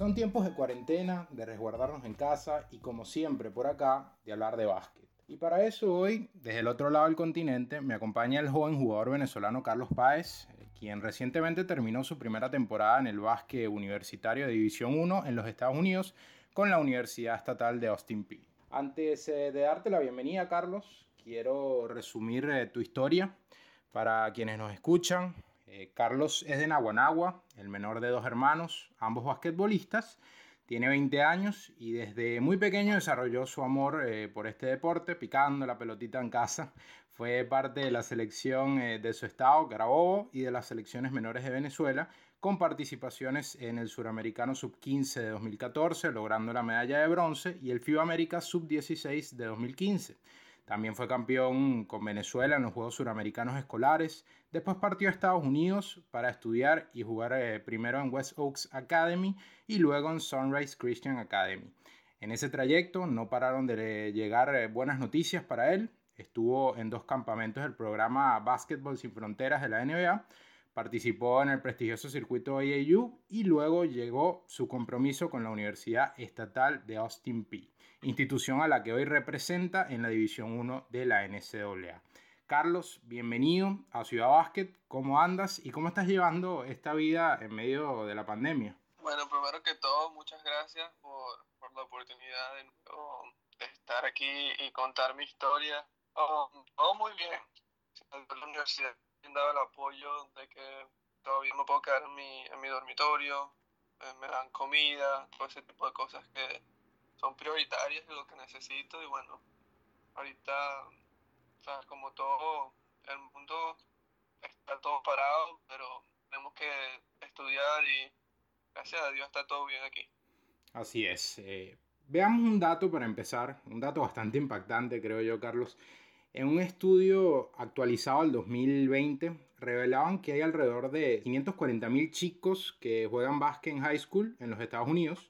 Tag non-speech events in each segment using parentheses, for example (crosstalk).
Son tiempos de cuarentena, de resguardarnos en casa y como siempre por acá, de hablar de básquet. Y para eso hoy, desde el otro lado del continente, me acompaña el joven jugador venezolano Carlos Páez, eh, quien recientemente terminó su primera temporada en el básquet universitario de División 1 en los Estados Unidos con la Universidad Estatal de Austin Peay. Antes eh, de darte la bienvenida, Carlos, quiero resumir eh, tu historia para quienes nos escuchan. Eh, Carlos es de Naguanagua, el menor de dos hermanos, ambos basquetbolistas. Tiene 20 años y desde muy pequeño desarrolló su amor eh, por este deporte, picando la pelotita en casa. (laughs) Fue parte de la selección eh, de su estado, Carabobo, y de las selecciones menores de Venezuela, con participaciones en el Suramericano Sub-15 de 2014, logrando la medalla de bronce, y el FIBA América Sub-16 de 2015. También fue campeón con Venezuela en los Juegos Suramericanos Escolares. Después partió a Estados Unidos para estudiar y jugar eh, primero en West Oaks Academy y luego en Sunrise Christian Academy. En ese trayecto no pararon de llegar eh, buenas noticias para él. Estuvo en dos campamentos del programa Basketball Sin Fronteras de la NBA Participó en el prestigioso circuito AAU y luego llegó su compromiso con la Universidad Estatal de Austin Peay, institución a la que hoy representa en la División 1 de la NCAA. Carlos, bienvenido a Ciudad Básquet. ¿Cómo andas y cómo estás llevando esta vida en medio de la pandemia? Bueno, primero que todo, muchas gracias por, la oportunidad de, estar aquí y contar mi historia. Oh, muy bien. La universidad me dado el apoyo de que todavía me puedo quedar en mi, en mi dormitorio, eh, me dan comida, todo ese tipo de cosas que son prioritarias de lo que necesito y bueno, ahorita, o sea, como todo el mundo está todo parado, pero tenemos que estudiar y gracias a Dios está todo bien aquí. Así es. Eh, veamos un dato para empezar, un dato bastante impactante, creo yo, Carlos. En un estudio actualizado al 2020, revelaban que hay alrededor de 540.000 chicos que juegan básquet en high school en los Estados Unidos.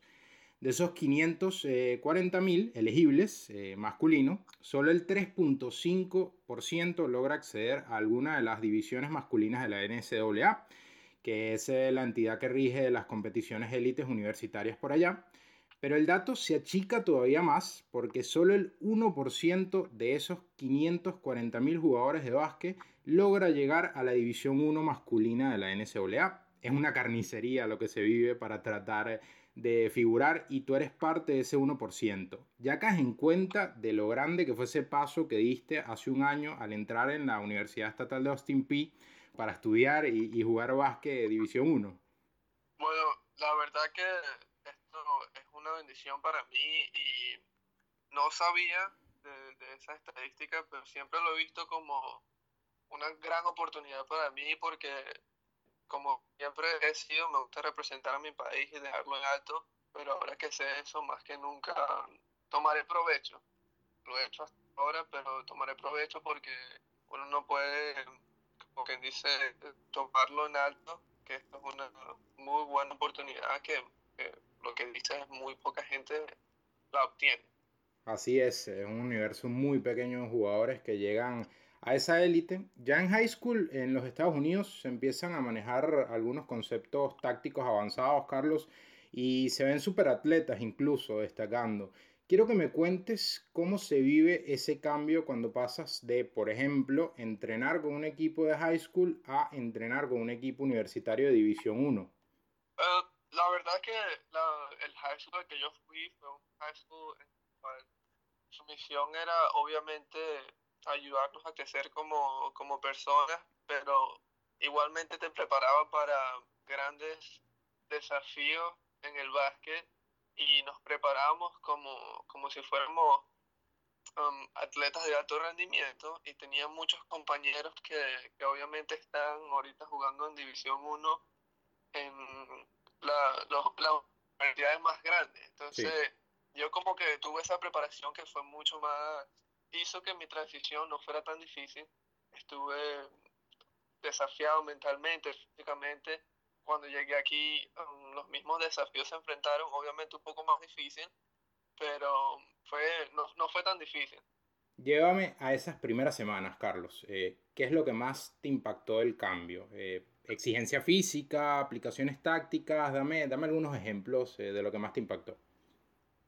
De esos 540.000 elegibles eh, masculinos, solo el 3.5% logra acceder a alguna de las divisiones masculinas de la NCAA, que es eh, la entidad que rige las competiciones élites universitarias por allá. Pero el dato se achica todavía más porque solo el 1% de esos 540.000 jugadores de básquet logra llegar a la División 1 masculina de la NCAA. Es una carnicería lo que se vive para tratar de figurar y tú eres parte de ese 1%. Ya caes en cuenta de lo grande que fue ese paso que diste hace un año al entrar en la Universidad Estatal de Austin Peay para estudiar y, jugar básquet División 1. Bueno, la verdad que es una bendición para mí y no sabía de, de, esa estadística, pero siempre lo he visto como una gran oportunidad para mí porque como siempre he sido, me gusta representar a mi país y dejarlo en alto, pero ahora que sé eso, más que nunca tomaré provecho. Lo he hecho hasta ahora, pero tomaré provecho porque uno no puede, como quien dice, tomarlo en alto, que esto es una muy buena oportunidad que, que lo que dice es muy poca gente la obtiene. Así es, es un universo muy pequeño de jugadores que llegan a esa élite. Ya en high school en los Estados Unidos se empiezan a manejar algunos conceptos tácticos avanzados, Carlos, y se ven superatletas incluso destacando. Quiero que me cuentes cómo se vive ese cambio cuando pasas de, por ejemplo, entrenar con un equipo de high school a entrenar con un equipo universitario de División 1. Uh, la verdad que el high school al que yo fui fue un high school en cual su misión era obviamente ayudarnos a crecer como, como personas, pero igualmente te preparaba para grandes desafíos en el básquet y nos preparábamos como, como si fuéramos um, atletas de alto rendimiento y tenía muchos compañeros que, que obviamente están ahorita jugando en División 1 en la, las cantidades más grandes. Entonces, sí. yo como que tuve esa preparación que fue mucho más, hizo que mi transición no fuera tan difícil. Estuve desafiado mentalmente, físicamente. Cuando llegué aquí, um, los mismos desafíos se enfrentaron, obviamente un poco más difícil, pero fue, no, no fue tan difícil. Llévame a esas primeras semanas, Carlos. Eh, ¿Qué es lo que más te impactó del cambio? Eh, exigencia física, aplicaciones tácticas, dame, dame algunos ejemplos eh, de lo que más te impactó.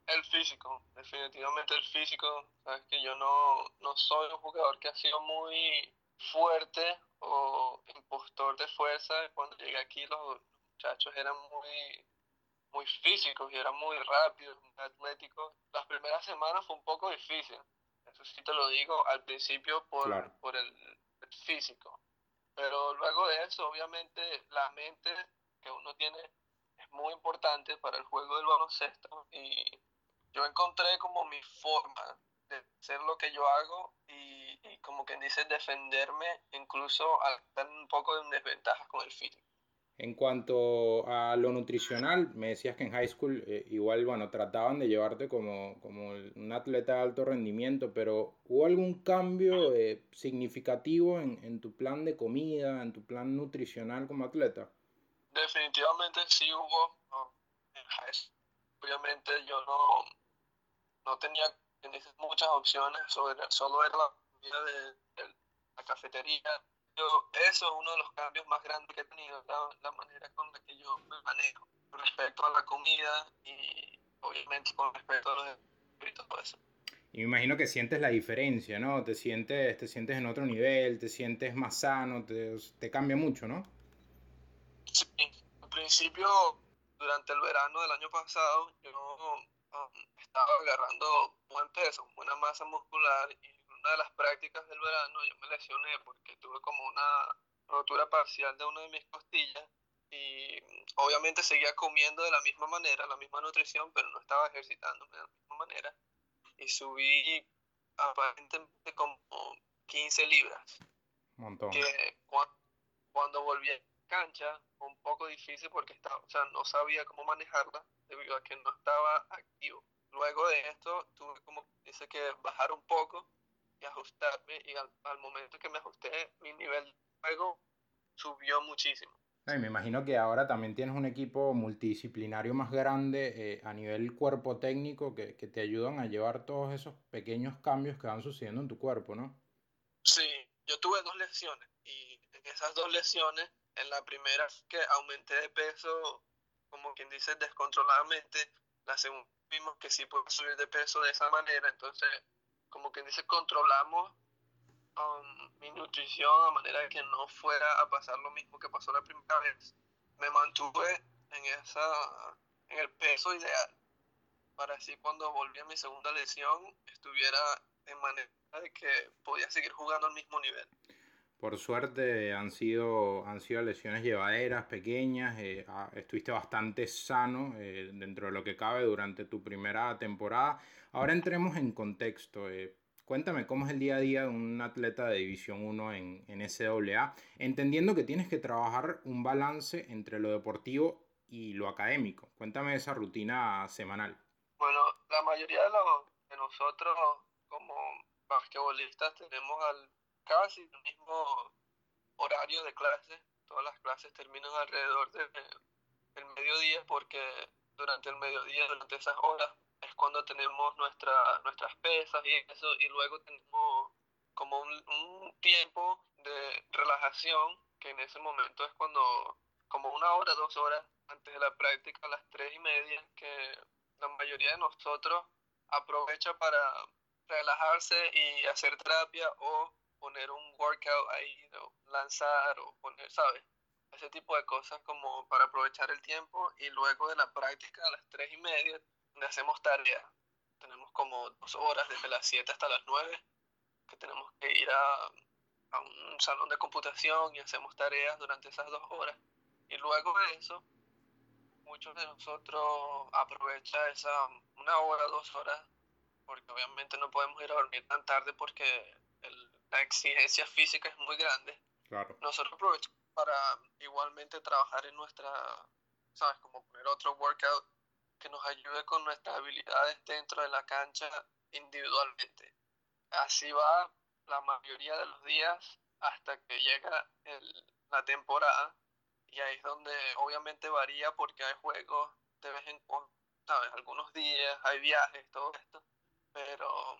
El físico, definitivamente el físico. Sabes que yo no, no soy un jugador que ha sido muy fuerte o impostor de fuerza. Cuando llegué aquí los muchachos eran muy, muy físicos y eran muy rápidos, muy atléticos. Las primeras semanas fue un poco difícil, eso sí te lo digo al principio por, por el, físico. Pero luego de eso, obviamente, la mente que uno tiene es muy importante para el juego del baloncesto y yo encontré como mi forma de hacer lo que yo hago y, y como quien dice defenderme incluso al estar un poco en desventajas con el físico. En cuanto a lo nutricional, me decías que en high school eh, igual, bueno, trataban de llevarte como, como un atleta de alto rendimiento, pero ¿hubo algún cambio eh, significativo en, en, tu plan de comida, en tu plan nutricional como atleta? Definitivamente sí hubo. School, obviamente yo no, no tenía muchas opciones, sobre, solo era la comida de, de la cafetería eso es uno de los cambios más grandes que he tenido, la, manera con la que yo me manejo respecto a la comida y obviamente con respecto a los y todo eso. Y me imagino que sientes la diferencia, ¿no? Te sientes, te sientes en otro nivel, te sientes más sano, te, te cambia mucho, ¿no? Sí, al principio, durante el verano del año pasado, yo um, estaba agarrando buen peso, buena masa muscular y una de las prácticas del verano yo me lesioné porque tuve como una rotura parcial de una de mis costillas y obviamente seguía comiendo de la misma manera, la misma nutrición, pero no estaba ejercitándome de la misma manera y subí aparentemente como 15 libras. Montón. Que cuando, cuando volví a cancha fue un poco difícil porque estaba, o sea, no sabía cómo manejarla debido a que no estaba activo. Luego de esto tuve como, dice que bajar un poco ajustarme y al, momento que me ajusté mi nivel de juego subió muchísimo. me imagino que ahora también tienes un equipo multidisciplinario más grande eh, a nivel cuerpo técnico que, que, te ayudan a llevar todos esos pequeños cambios que van sucediendo en tu cuerpo, ¿no? Sí, yo tuve dos lesiones y en esas dos lesiones, en la primera que aumenté de peso, como quien dice, descontroladamente, la segunda vimos que sí puedo subir de peso de esa manera, entonces como que dice, controlamos um, mi nutrición a manera que no fuera a pasar lo mismo que pasó la primera vez. Me mantuve en, esa, en el peso ideal para así cuando volví a mi segunda lesión estuviera en manera de que podía seguir jugando al mismo nivel. Por suerte han sido, han sido lesiones llevaderas, pequeñas, eh, ah, estuviste bastante sano eh, dentro de lo que cabe durante tu primera temporada. Ahora entremos en contexto. Eh, cuéntame cómo es el día a día de un atleta de División 1 en, en SAA, entendiendo que tienes que trabajar un balance entre lo deportivo y lo académico. Cuéntame esa rutina semanal. Bueno, la mayoría de, los, de nosotros como basquetbolistas tenemos al, casi el mismo horario de clase. Todas las clases terminan alrededor del de, mediodía porque durante el mediodía, durante esas horas, es cuando tenemos nuestra, nuestras pesas y eso, y luego tenemos como un, tiempo de relajación, que en ese momento es cuando, como una hora, dos horas antes de la práctica, a las tres y media, que la mayoría de nosotros aprovecha para relajarse y hacer terapia o poner un workout ahí, lanzar o poner, ¿sabes? Ese tipo de cosas como para aprovechar el tiempo y luego de la práctica a las tres y media hacemos tareas. Tenemos como dos horas desde las 7 hasta las 9 que tenemos que ir a, a un salón de computación y hacemos tareas durante esas dos horas. Y luego de eso, muchos de nosotros aprovechan esa una hora, dos horas, porque obviamente no podemos ir a dormir tan tarde porque la exigencia física es muy grande. Claro. Nosotros aprovechamos para igualmente trabajar en nuestra, ¿sabes? Como poner otro workout que nos ayude con nuestras habilidades dentro de la cancha individualmente. Así va la mayoría de los días hasta que llega el, la temporada y ahí es donde obviamente varía porque hay juegos de vez en cuando, ¿sabes? Algunos días, hay viajes, todo esto, pero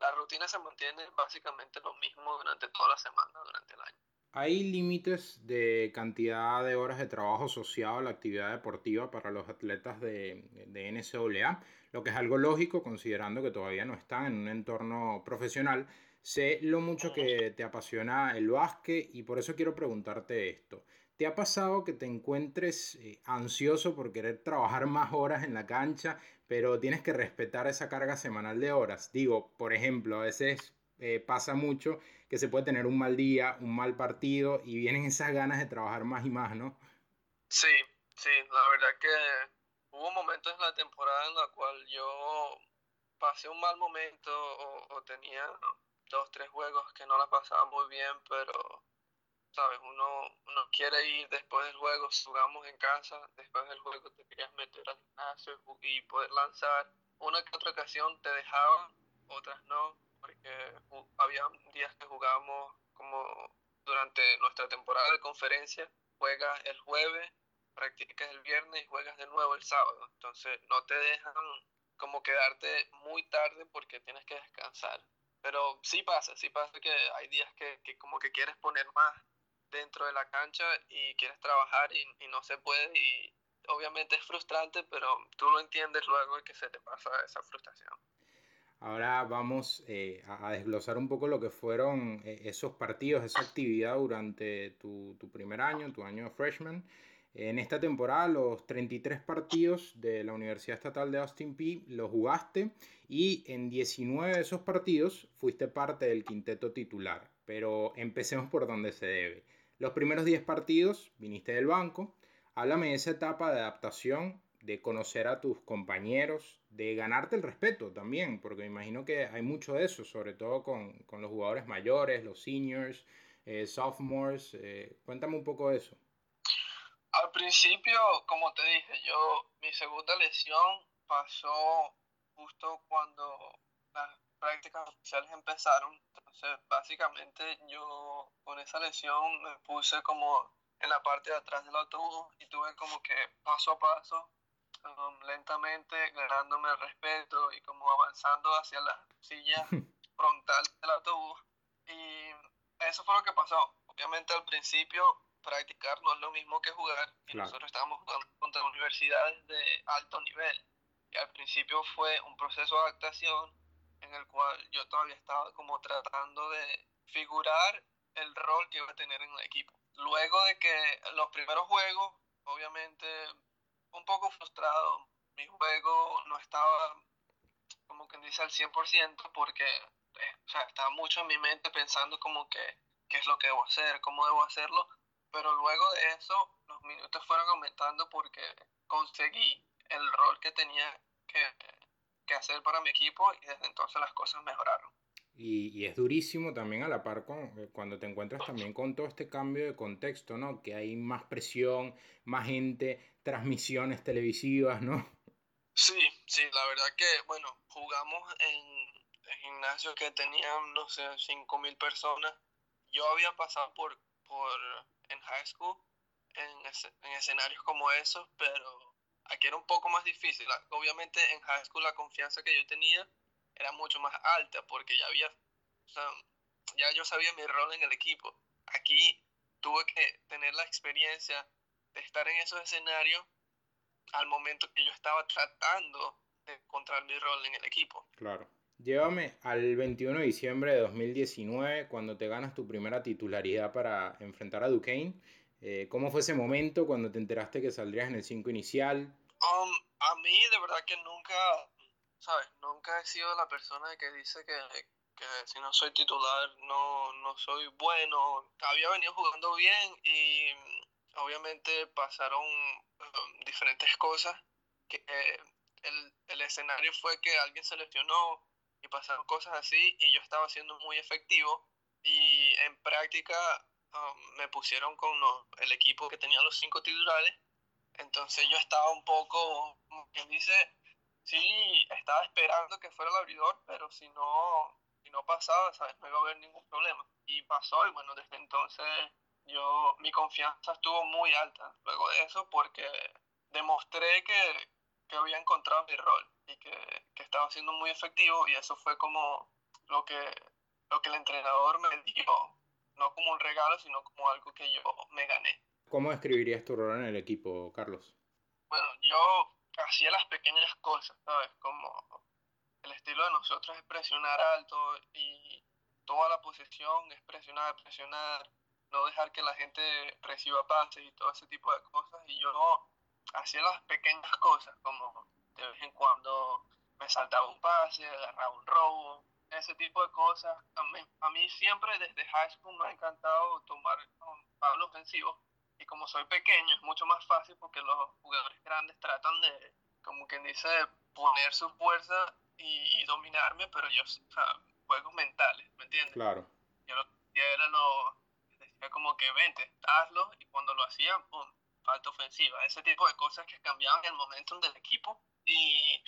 la rutina se mantiene básicamente lo mismo durante toda la semana, durante el año. ¿Hay límites de cantidad de horas de trabajo asociado a la actividad deportiva para los atletas de, de NCAA? Lo que es algo lógico considerando que todavía no están en un entorno profesional. Sé lo mucho que te apasiona el básquet y por eso quiero preguntarte esto. ¿Te ha pasado que te encuentres eh, ansioso por querer trabajar más horas en la cancha, pero tienes que respetar esa carga semanal de horas? Digo, por ejemplo, a veces eh, pasa mucho que se puede tener un mal día, un mal partido y vienen esas ganas de trabajar más y más, ¿no? Sí, sí, la verdad que hubo momentos en la temporada en la cual yo pasé un mal momento o, tenía dos, tres juegos que no la pasaba muy bien, pero, ¿sabes? Uno, uno quiere ir después del juego, jugamos en casa, después del juego te querías meter al gimnasio y poder lanzar. Una que otra ocasión te dejaban, otras no porque había días que jugábamos como durante nuestra temporada de conferencia, juegas el jueves, practicas el viernes y juegas de nuevo el sábado. Entonces no te dejan como quedarte muy tarde porque tienes que descansar. Pero sí pasa, sí pasa que hay días que, que como que quieres poner más dentro de la cancha y quieres trabajar y, y no se puede y obviamente es frustrante, pero tú lo entiendes luego de que se te pasa esa frustración. Ahora vamos eh, a, desglosar un poco lo que fueron eh, esos partidos, esa actividad durante tu, tu, primer año, tu año de freshman. En esta temporada los 33 partidos de la Universidad Estatal de Austin P los jugaste y en 19 de esos partidos fuiste parte del quinteto titular. Pero empecemos por donde se debe. Los primeros 10 partidos viniste del banco. Háblame de esa etapa de adaptación de conocer a tus compañeros, de ganarte el respeto también, porque me imagino que hay mucho de eso, sobre todo con, con los jugadores mayores, los seniors, eh, sophomores. Eh, cuéntame un poco de eso. Al principio, como te dije, yo mi segunda lesión pasó justo cuando prácticas oficiales empezaron. Entonces, básicamente yo con esa lesión me puse como en la parte de atrás del autobús y tuve como que paso a paso Um, lentamente ganándome el respeto y como avanzando hacia la silla (laughs) frontal del autobús. Y eso fue lo que pasó. Obviamente al principio practicar no es lo mismo que jugar y nosotros estábamos jugando contra universidades de alto nivel. Y al principio fue un proceso de adaptación en el cual yo todavía estaba como tratando de figurar el rol que iba a tener en el equipo. Luego de que los primeros juegos, obviamente un poco frustrado. Mi juego no estaba, como quien dice, al 100% porque eh, o sea, estaba mucho en mi mente pensando como que qué es lo que debo hacer, cómo debo hacerlo. Pero luego de eso, los minutos fueron aumentando porque conseguí el rol que tenía que, que hacer para mi equipo y desde entonces las cosas mejoraron. Y, y, es durísimo también a la par con, eh, cuando te encuentras también con todo este cambio de contexto, ¿no? Que hay más presión, más gente, transmisiones televisivas, ¿no? Sí, sí, la verdad que, bueno, jugamos en, gimnasios que tenían, no sé, 5.000 personas. Yo había pasado por, por en high school, en, en escenarios como esos, pero aquí era un poco más difícil. Obviamente en high school la confianza que yo tenía era mucho más alta porque ya había, ya yo sabía mi rol en el equipo. Aquí tuve que tener la experiencia estar en esos escenarios al momento que yo estaba tratando de encontrar mi rol en el equipo. Claro. Llévame al 21 de diciembre de 2019, cuando te ganas tu primera titularidad para enfrentar a Duquesne. Eh, ¿Cómo fue ese momento cuando te enteraste que saldrías en el 5 inicial? Um, a mí, de verdad que nunca, ¿sabes? Nunca he sido la persona que dice que, que si no soy titular no, no soy bueno. Había venido jugando bien y obviamente pasaron um, diferentes cosas, que el, el, escenario fue que alguien se lesionó y pasaron cosas así y yo estaba siendo muy efectivo y en práctica um, me pusieron con el equipo que tenía los cinco titulares, entonces yo estaba un poco, como quien dice, sí, estaba esperando que fuera el abridor, pero si no, si no pasaba, ¿sabes? no iba a haber ningún problema. Y pasó y bueno, desde entonces yo, mi confianza estuvo muy alta luego de eso porque demostré que, que había encontrado mi rol y que, que, estaba siendo muy efectivo y eso fue como lo que, lo que el entrenador me dio no como un regalo, sino como algo que yo me gané. ¿Cómo describirías tu rol en el equipo, Carlos? Bueno, yo hacía las pequeñas cosas, ¿sabes? Como el estilo de nosotros es presionar alto y toda la posesión es presionar, presionar, no dejar que la gente reciba pases y todo ese tipo de cosas. Y yo hacía las pequeñas cosas, como de vez en cuando me saltaba un pase, agarraba un robo, ese tipo de cosas. A mí, a mí siempre desde high school me ha encantado tomar un palo ofensivo y como soy pequeño es mucho más fácil porque los jugadores grandes tratan de, como quien dice, poner su fuerza y, dominarme, pero yo, o sea, juegos mentales, ¿me entiendes? Claro. Yo lo que era lo, decía como que vente, hazlo, y cuando lo hacía, pum, falta ofensiva, ese tipo de cosas que cambiaban el momentum del equipo y,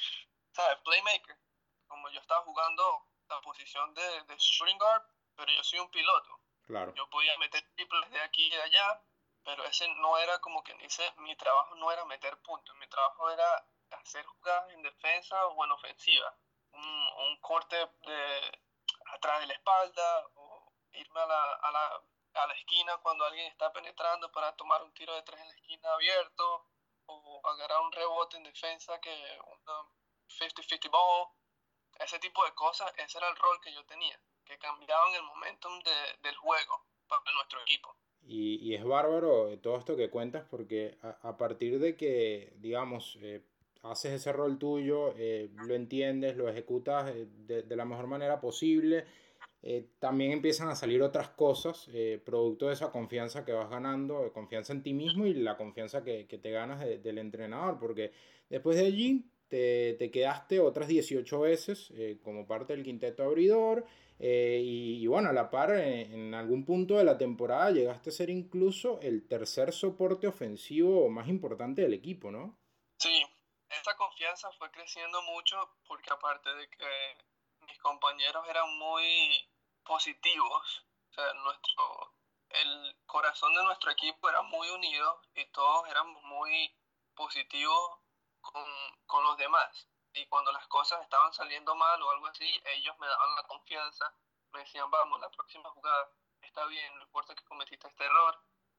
¿sabes? Playmaker, como yo estaba jugando la posición de, de string guard, pero yo soy un piloto. Claro. Yo podía meter triples de aquí y de allá, pero ese no era como que dice, mi trabajo no era meter puntos, mi trabajo era hacer jugadas en defensa o en ofensiva. Un, un corte de atrás de la espalda o irme a la, a, la, a la esquina cuando alguien está penetrando para tomar un tiro de tres en la esquina abierto o agarrar un rebote en defensa que una 50-50 ball. Ese tipo de cosas, ese era el rol que yo tenía, que cambiaban el momentum de, del juego para nuestro equipo. Y, y, es bárbaro eh, todo esto que cuentas porque a, a partir de que, digamos, eh, haces ese rol tuyo, eh, lo entiendes, lo ejecutas eh, de, de, la mejor manera posible, eh, también empiezan a salir otras cosas, producto de esa confianza que vas ganando, confianza en ti mismo y la confianza que, que te ganas de, del entrenador, porque después de allí te, te quedaste otras 18 veces como parte del quinteto abridor. Eh, y, bueno, a la par, en, en, algún punto de la temporada llegaste a ser incluso el tercer soporte ofensivo más importante del equipo, ¿no? Sí, esta confianza fue creciendo mucho porque aparte de que mis compañeros eran muy positivos, o sea, nuestro, el corazón de nuestro equipo era muy unido y todos éramos muy positivos con, con los demás y cuando las cosas estaban saliendo mal o algo así, ellos me daban la confianza, me decían, vamos, la próxima jugada está bien, no importa que cometiste este error,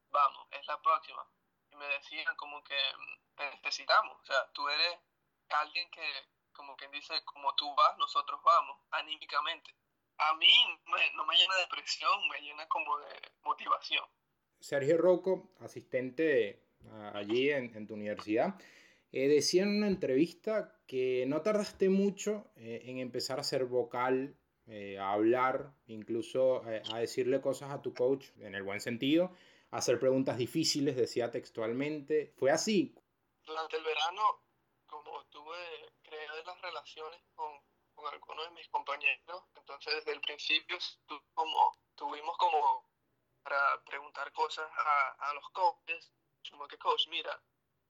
vamos, es la próxima. Y me decían como que te necesitamos, o sea, tú eres alguien que, como quien dice, como tú vas, nosotros vamos, anímicamente. A mí me, no me llena de presión, me llena como de motivación. Sergio Rocco, asistente allí en, en tu universidad, eh, decía en una entrevista que no tardaste mucho eh, en empezar a ser vocal, eh, a hablar, incluso eh, a decirle cosas a tu coach en el buen sentido, a hacer preguntas difíciles, decía textualmente. ¿Fue así? Durante el verano, como tuve, creé las relaciones con, con algunos de mis compañeros, entonces desde el principio tu, como, tuvimos como para preguntar cosas a, a los coaches, como que coach, mira,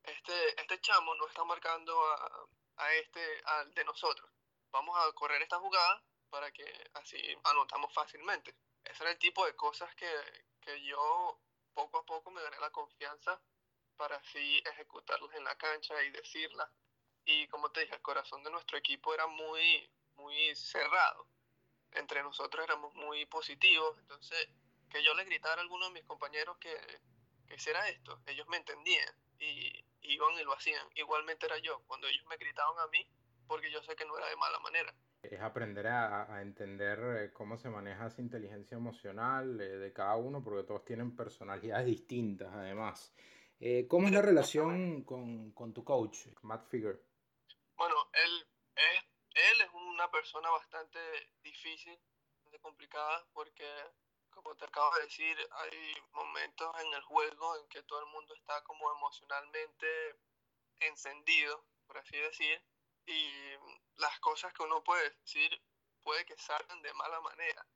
este, este chamo no está marcando a, a este, al de nosotros. Vamos a correr esta jugada para que así anotamos fácilmente. Ese era el tipo de cosas que, que yo poco a poco me gané la confianza para así ejecutarlas en la cancha y decirlas. Y como te dije, el corazón de nuestro equipo era muy, muy cerrado. Entre nosotros éramos muy positivos. Entonces, que yo le gritara a alguno de mis compañeros que, que hiciera esto, ellos me entendían y iban y lo hacían. Igualmente era yo, cuando ellos me gritaban a mí, porque yo sé que no era de mala manera. Es aprender a, a entender eh, cómo se maneja esa inteligencia emocional eh, de cada uno, porque todos tienen personalidades distintas además. Eh, ¿Cómo es la relación con, con, tu coach, Matt Figure? Bueno, él es, él es una persona bastante difícil, bastante complicada, porque como te acabo de decir, hay momentos en el juego en que todo el mundo está como emocionalmente encendido, por así decir, y las cosas que uno puede decir puede que salgan de mala manera.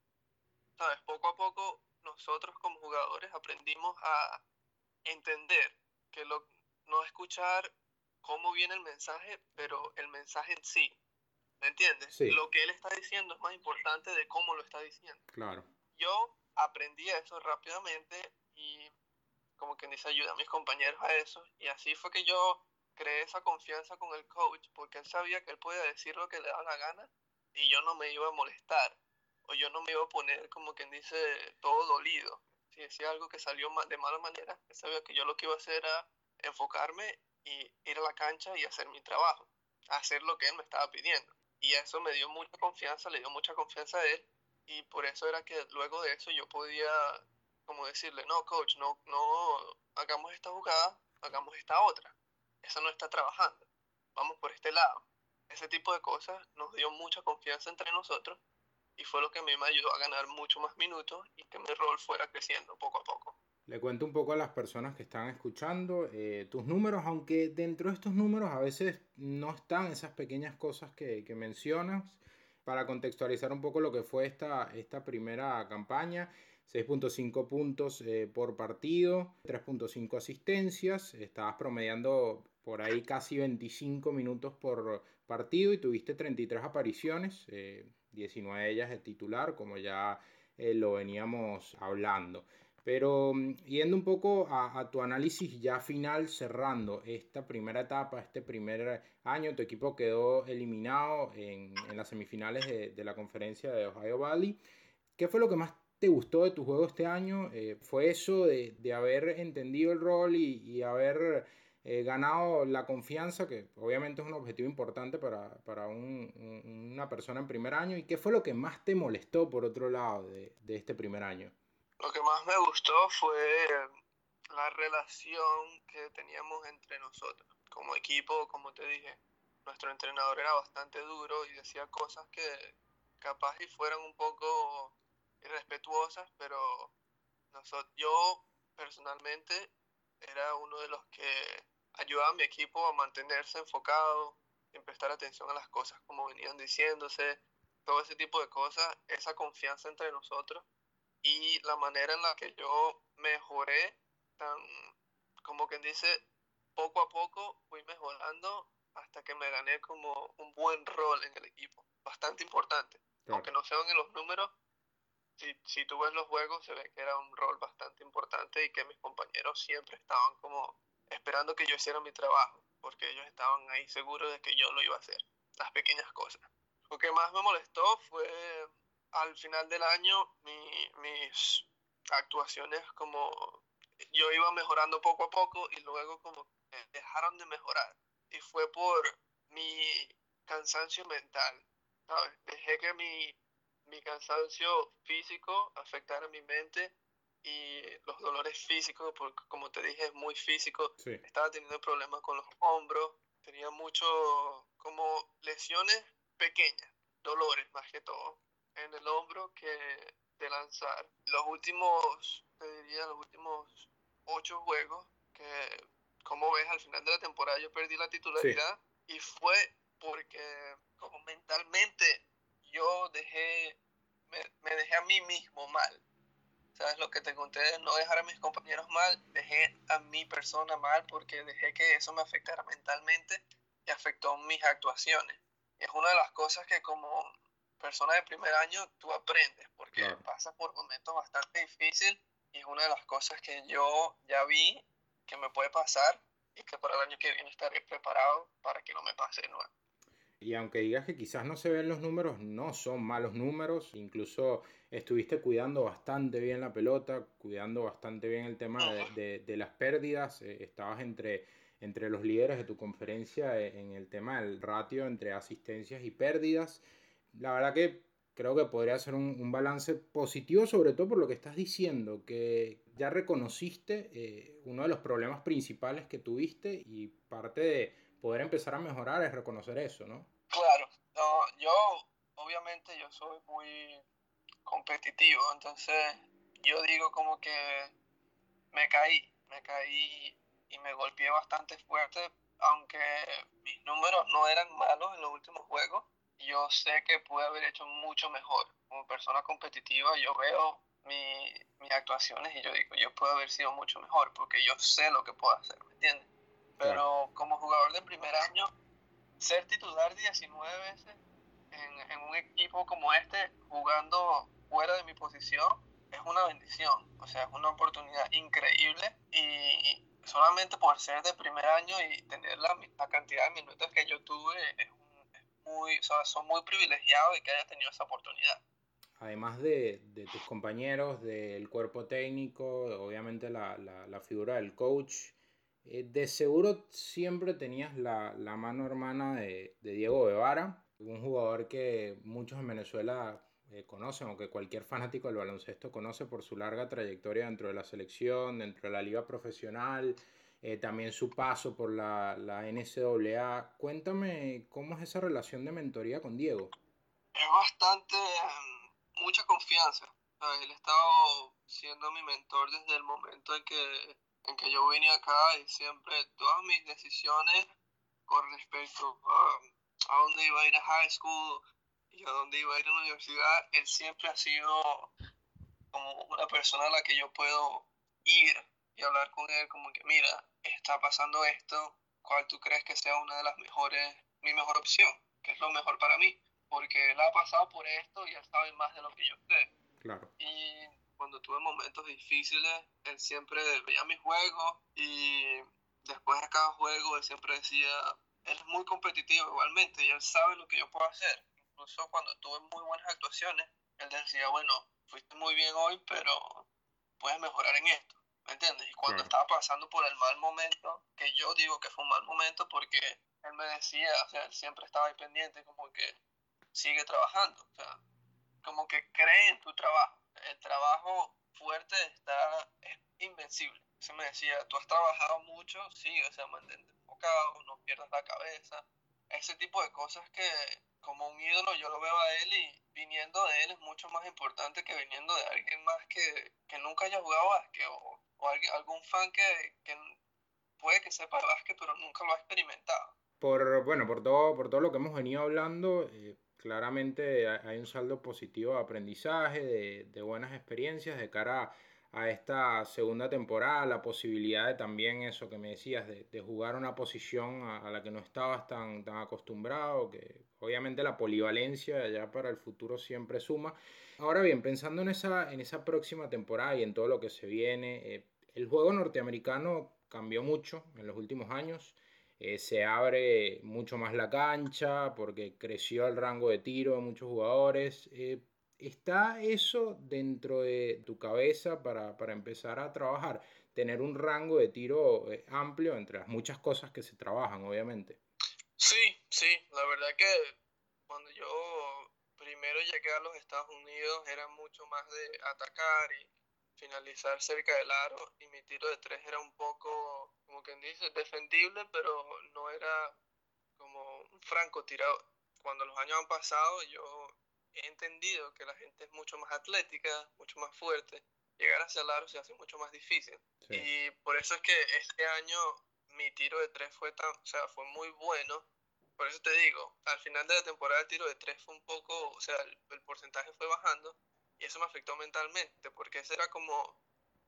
Sabes, poco a poco nosotros como jugadores aprendimos a entender que lo, no escuchar cómo viene el mensaje, pero el mensaje en sí. ¿Me entiendes? Sí. Lo que él está diciendo es más importante de cómo lo está diciendo. Claro. Yo aprendí eso rápidamente y como que dice ayuda a mis compañeros a eso y así fue que yo creé esa confianza con el coach porque él sabía que él podía decir lo que le daba la gana y yo no me iba a molestar o yo no me iba a poner como quien dice todo dolido. Si decía algo que salió de mala manera, sabía que yo lo que iba a hacer era enfocarme y ir a la cancha y hacer mi trabajo, hacer lo que él me estaba pidiendo. Y eso me dio mucha confianza, le dio mucha confianza a él y por eso era que luego de eso yo podía como decirle, no, coach, no, no hagamos esta jugada, hagamos esta otra. Eso no está trabajando. Vamos por este lado. Ese tipo de cosas nos dio mucha confianza entre nosotros y fue lo que a mí me ayudó a ganar mucho más minutos y que mi rol fuera creciendo poco a poco. Le cuento un poco a las personas que están escuchando eh, tus números, aunque dentro de estos números a veces no están esas pequeñas cosas que, que mencionas. Para contextualizar un poco lo que fue esta, esta primera campaña, 6.5 puntos eh, por partido, 3.5 asistencias, estabas promediando por ahí casi 25 minutos por partido y tuviste 33 apariciones, 19 eh, de ellas de titular, como ya eh, lo veníamos hablando. Pero mm, yendo un poco a, tu análisis ya final, cerrando esta primera etapa, este primer año, tu equipo quedó eliminado en, las semifinales de, de, la conferencia de Ohio Valley. ¿Qué fue lo que más te gustó de tu juego este año? Eh, ¿Fue eso de, haber entendido el rol y, haber eh, ganado la confianza, que obviamente es un objetivo importante para, para un, una persona en primer año? ¿Y qué fue lo que más te molestó, por otro lado, de este primer año? Lo que más me gustó fue la relación que teníamos entre nosotros. Como equipo, como te dije, nuestro entrenador era bastante duro y decía cosas que capaz y fueran un poco irrespetuosas, pero nosotros, yo personalmente era uno de los que ayudaba a mi equipo a mantenerse enfocado, en prestar atención a las cosas como venían diciéndose, todo ese tipo de cosas, esa confianza entre nosotros y la manera en la que yo mejoré, tan, como quien dice, poco a poco fui mejorando hasta que me gané como un buen rol en el equipo, bastante importante. Aunque no sean en los números, si, si tú ves los juegos, se ve que era un rol bastante importante y que mis compañeros siempre estaban como esperando que yo hiciera mi trabajo, porque ellos estaban ahí seguros de que yo lo iba a hacer, las pequeñas cosas. Lo que más me molestó fue al final del año mi, mis actuaciones como yo iba mejorando poco a poco y luego como dejaron de mejorar. Y fue por mi cansancio mental, Dejé que mi mi cansancio físico afectara mi mente y los dolores físicos, porque como te dije es muy físico, estaba teniendo problemas con los hombros, tenía mucho como lesiones pequeñas, dolores más que todo, en el hombro que de lanzar. Los últimos, te diría, los últimos ocho juegos, que como ves al final de la temporada yo perdí la titularidad y fue porque como mentalmente yo dejé, me, dejé a mí mismo mal. ¿Sabes lo que te conté? No dejar a mis compañeros mal, dejé a mi persona mal porque dejé que eso me afectara mentalmente y afectó mis actuaciones. es una de las cosas que como persona de primer año tú aprendes porque pasas por momentos bastante difíciles y es una de las cosas que yo ya vi que me puede pasar y que para el año que viene estaré preparado para que no me pase de nuevo. Y aunque digas que quizás no se ven los números, no son malos números. Incluso estuviste cuidando bastante bien la pelota, cuidando bastante bien el tema de, de, las pérdidas. Eh, estabas entre, entre los líderes de tu conferencia eh, en el tema del ratio entre asistencias y pérdidas. La verdad que creo que podría ser un, balance positivo, sobre todo por lo que estás diciendo, que ya reconociste eh, uno de los problemas principales que tuviste y parte de poder empezar a mejorar es reconocer eso, ¿no? Claro, no, yo obviamente yo soy muy competitivo, entonces yo digo como que me caí, me caí y me golpeé bastante fuerte, aunque mis números no eran malos en los últimos juegos, yo sé que pude haber hecho mucho mejor. Como persona competitiva yo veo mi, mis actuaciones y yo digo, yo puedo haber sido mucho mejor porque yo sé lo que puedo hacer, ¿me entiendes? Pero como jugador de primer año, ser titular 19 veces en, en, un equipo como este, jugando fuera de mi posición, es una bendición. O sea, es una oportunidad increíble y solamente por ser de primer año y tener la, la cantidad de minutos que yo tuve, es, muy, o son muy privilegiados de que haya tenido esa oportunidad. además de, de tus compañeros, del cuerpo técnico, obviamente la, la, la figura del coach, eh, de seguro siempre tenías la, la mano hermana de, de, Diego Guevara, un jugador que muchos en Venezuela eh, conocen o que cualquier fanático del baloncesto conoce por su larga trayectoria dentro de la selección, dentro de la liga profesional, eh, también su paso por la, la NCAA. Cuéntame cómo es esa relación de mentoría con Diego. Es bastante, em, mucha confianza. Él ha estado siendo mi mentor desde el momento en que, en que yo vine acá y siempre todas mis decisiones con respecto a, a dónde iba a ir a high school, y a dónde iba a ir a la universidad, él siempre ha sido como una persona a la que yo puedo ir y hablar con él como que, mira, está pasando esto, ¿cuál tú crees que sea una de las mejores, mi mejor opción? ¿Qué es lo mejor para mí? Porque él ha pasado por esto y él sabe más de lo que yo sé. Claro. Y cuando tuve momentos difíciles, él siempre veía mis juegos y después de cada juego él siempre decía, él es muy competitivo igualmente y él sabe lo que yo puedo hacer incluso cuando tuve muy buenas actuaciones, él decía, bueno, fuiste muy bien hoy, pero puedes mejorar en esto, ¿me entiendes? Y cuando estaba pasando por el mal momento, que yo digo que fue un mal momento porque él me decía, o sea, él siempre estaba ahí pendiente, como que sigue trabajando, o sea, como que cree en tu trabajo. El trabajo fuerte está, es invencible. Se me decía, tú has trabajado mucho, sigue, o sea, mantente enfocado, no pierdas la cabeza. Ese tipo de cosas que, como un ídolo yo lo veo a él y viniendo de él es mucho más importante que viniendo de alguien más que, que nunca haya jugado básquet o, o algún fan que, que, puede que sepa básquet pero nunca lo ha experimentado. Por, bueno, por todo, por todo lo que hemos venido hablando, eh, claramente hay un saldo positivo de aprendizaje, de, de buenas experiencias de cara a a esta segunda temporada, la posibilidad de también eso que me decías, de, de jugar una posición a, a, la que no estabas tan, tan acostumbrado, que obviamente la polivalencia ya para el futuro siempre suma. Ahora bien, pensando en esa, en esa próxima temporada y en todo lo que se viene, eh, el juego norteamericano cambió mucho en los últimos años. Eh, se abre mucho más la cancha porque creció el rango de tiro de muchos jugadores. Eh, ¿Está eso dentro de tu cabeza para, para, empezar a trabajar? Tener un rango de tiro eh, amplio entre las muchas cosas que se trabajan, obviamente. Sí, sí, la verdad que cuando yo primero llegué a los Estados Unidos era mucho más de atacar y finalizar cerca del aro y mi tiro de tres era un poco, como quien dice, defendible, pero no era como un francotirador. Cuando los años han pasado yo he entendido que la gente es mucho más atlética, mucho más fuerte. Llegar hacia el aro se hace mucho más difícil. Sí. Y por eso es que este año mi tiro de tres fue tan, o sea, fue muy bueno. Por eso te digo, al final de la temporada el tiro de tres fue un poco, o sea, el, el porcentaje fue bajando y eso me afectó mentalmente, porque esa era como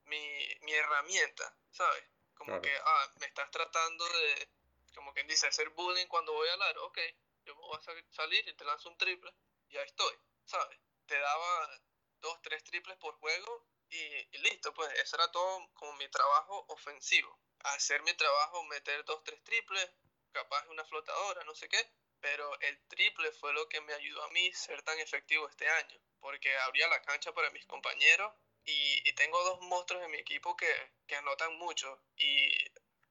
mi, mi herramienta, ¿sabes? Como claro. que, ah, me estás tratando de, como quien dice, hacer bullying cuando voy al aro, ok, yo me voy a salir y te lanzo un triple ya estoy, ¿sabes? Te daba dos, tres triples por juego y, y, listo, pues eso era todo como mi trabajo ofensivo. Hacer mi trabajo, meter dos, tres triples, capaz una flotadora, no sé qué, pero el triple fue lo que me ayudó a mí ser tan efectivo este año, porque abría la cancha para mis compañeros y, y tengo dos monstruos en mi equipo que, que anotan mucho y,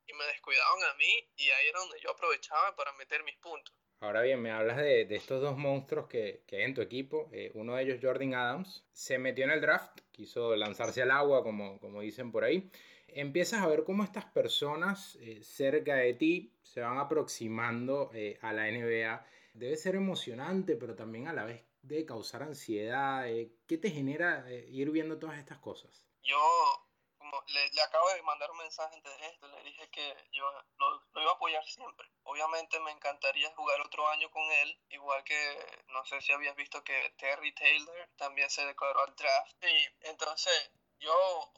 y me descuidaban a mí y ahí era donde yo aprovechaba para meter mis puntos. Ahora bien, me hablas de, de estos dos monstruos que, que, hay en tu equipo. Eh, uno de ellos, Jordan Adams, se metió en el draft, quiso lanzarse al agua, como, como dicen por ahí. Empiezas a ver cómo estas personas eh, cerca de ti se van aproximando eh, a la NBA. Debe ser emocionante, pero también a la vez debe causar ansiedad. Eh, ¿Qué te genera eh, ir viendo todas estas cosas? Yo como le, le, acabo de mandar un mensaje antes de esto, le dije que yo lo, lo, iba a apoyar siempre. Obviamente me encantaría jugar otro año con él, igual que no sé si habías visto que Terry Taylor también se declaró al draft. Y entonces yo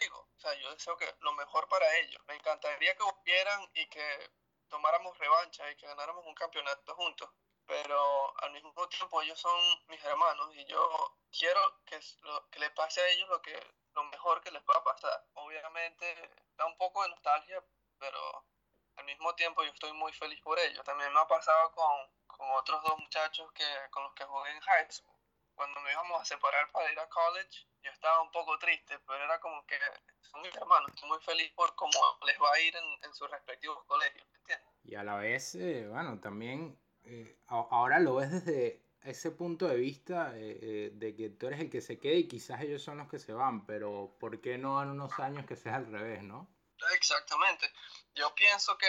digo, o sea, yo deseo que lo mejor para ellos. Me encantaría que volvieran y que tomáramos revancha y que ganáramos un campeonato juntos. Pero al mismo tiempo ellos son mis hermanos y yo quiero que, lo, que le pase a ellos lo que lo mejor que les pueda pasar. Obviamente da un poco de nostalgia, pero al mismo tiempo yo estoy muy feliz por ello. También me ha pasado con, con otros dos muchachos que, con los que jugué en high school. cuando nos íbamos a separar para ir a college, yo estaba un poco triste, pero era como que son mis hermanos, estoy muy feliz por cómo les va a ir en, en sus respectivos colegios, ¿me entiendes? Y a la vez, eh, bueno, también eh, ahora lo ves desde ese punto de vista eh, de que tú eres el que se queda y quizás ellos son los que se van, pero ¿por qué no en unos años que sea al revés, no? Exactamente. Yo pienso que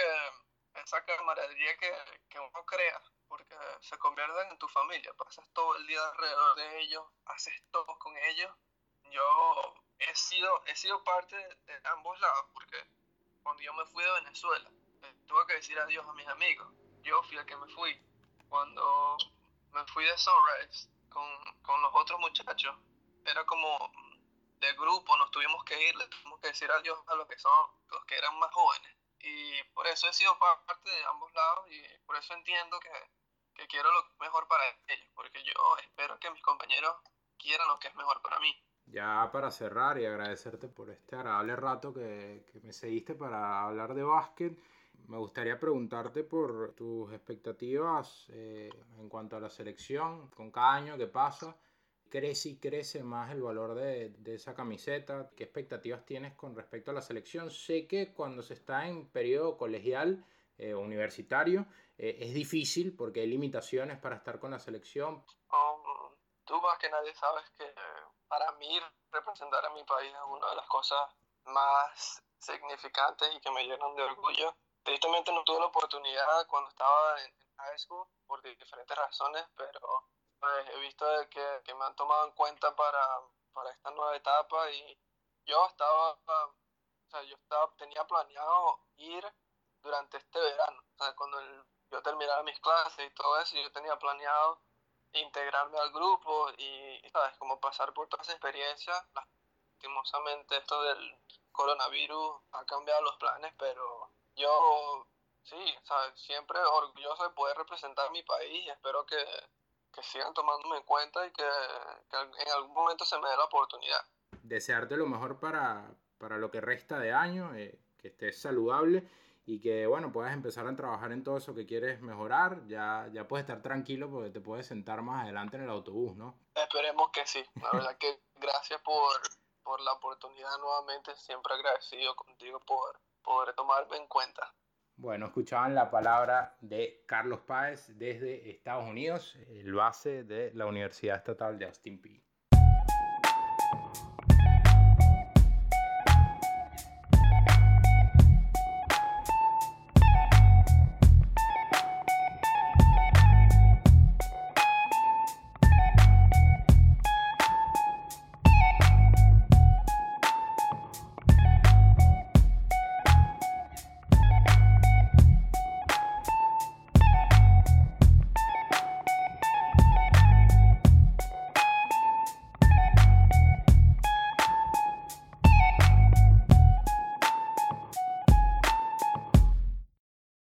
esa camaradería que, que uno crea, porque se convierten en tu familia, pasas todo el día alrededor de ellos, haces todo con ellos. Yo he sido, he sido parte de ambos lados, porque cuando yo me fui de Venezuela, tuve que decir adiós a mis amigos. Yo fui el que me fui. Cuando me fui de Sunrise con, con los otros muchachos, era como de grupo, nos tuvimos que ir, le tuvimos que decir adiós a los que son, los que eran más jóvenes. Y por eso he sido parte de ambos lados y por eso entiendo que, que quiero lo mejor para ellos, porque yo espero que mis compañeros quieran lo que es mejor para mí. Ya para cerrar y agradecerte por este agradable rato que, que me seguiste para hablar de básquet, me gustaría preguntarte por tus expectativas eh, en cuanto a la selección, con cada año que pasa crece y crece más el valor de, de, esa camiseta? ¿Qué expectativas tienes con respecto a la selección? Sé que cuando se está en periodo colegial eh, universitario eh, es difícil porque hay limitaciones para estar con la selección. Um, tú más que nadie sabes que para mí representar a mi país es una de las cosas más significantes y que me llenan de orgullo. Tristemente no tuve la oportunidad cuando estaba en high school por diferentes razones, pero pues, he visto que, que, me han tomado en cuenta para, para esta nueva etapa y yo estaba, o sea, yo estaba, tenía planeado ir durante este verano, o sea, cuando el, yo terminara mis clases y todo eso, yo tenía planeado integrarme al grupo y, sabes, como pasar por toda esa experiencia. Lastimosamente esto del coronavirus ha cambiado los planes, pero yo sí, sabes, siempre orgulloso de poder representar mi país y espero que, que sigan tomándome en cuenta y que, que, en algún momento se me dé la oportunidad. Desearte lo mejor para, para lo que resta de año, eh, que estés saludable y que, bueno, puedas empezar a trabajar en todo eso que quieres mejorar. Ya, ya puedes estar tranquilo porque te puedes sentar más adelante en el autobús, ¿no? Esperemos que sí. La verdad que gracias por, por la oportunidad nuevamente. Siempre agradecido contigo por poder tomarme en cuenta. Bueno, escuchaban la palabra de Carlos Páez desde Estados Unidos, el base de la Universidad Estatal de Austin Peay.